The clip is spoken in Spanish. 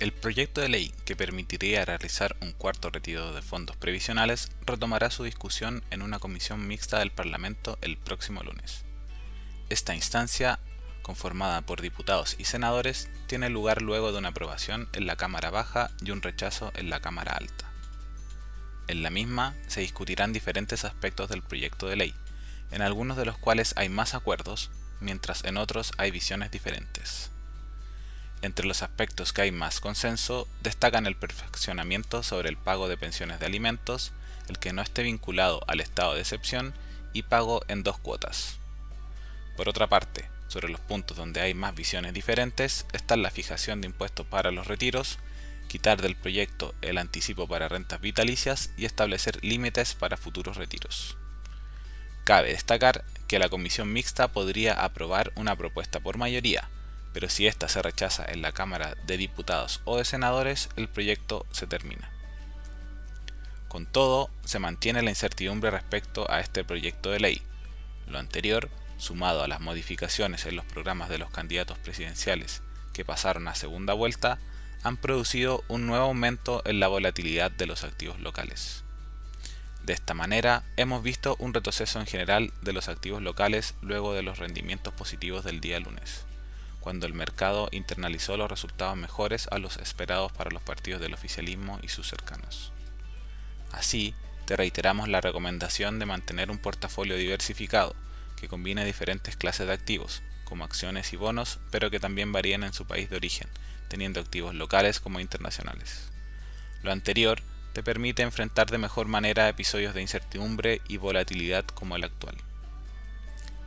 El proyecto de ley que permitiría realizar un cuarto retiro de fondos previsionales retomará su discusión en una comisión mixta del Parlamento el próximo lunes. Esta instancia, conformada por diputados y senadores, tiene lugar luego de una aprobación en la Cámara Baja y un rechazo en la Cámara Alta. En la misma se discutirán diferentes aspectos del proyecto de ley, en algunos de los cuales hay más acuerdos, mientras en otros hay visiones diferentes. Entre los aspectos que hay más consenso destacan el perfeccionamiento sobre el pago de pensiones de alimentos, el que no esté vinculado al estado de excepción y pago en dos cuotas. Por otra parte, sobre los puntos donde hay más visiones diferentes están la fijación de impuestos para los retiros, quitar del proyecto el anticipo para rentas vitalicias y establecer límites para futuros retiros. Cabe destacar que la comisión mixta podría aprobar una propuesta por mayoría, pero si ésta se rechaza en la Cámara de Diputados o de Senadores, el proyecto se termina. Con todo, se mantiene la incertidumbre respecto a este proyecto de ley. Lo anterior, sumado a las modificaciones en los programas de los candidatos presidenciales que pasaron a segunda vuelta, han producido un nuevo aumento en la volatilidad de los activos locales. De esta manera, hemos visto un retroceso en general de los activos locales luego de los rendimientos positivos del día lunes cuando el mercado internalizó los resultados mejores a los esperados para los partidos del oficialismo y sus cercanos. Así, te reiteramos la recomendación de mantener un portafolio diversificado, que combine diferentes clases de activos, como acciones y bonos, pero que también varíen en su país de origen, teniendo activos locales como internacionales. Lo anterior te permite enfrentar de mejor manera episodios de incertidumbre y volatilidad como el actual.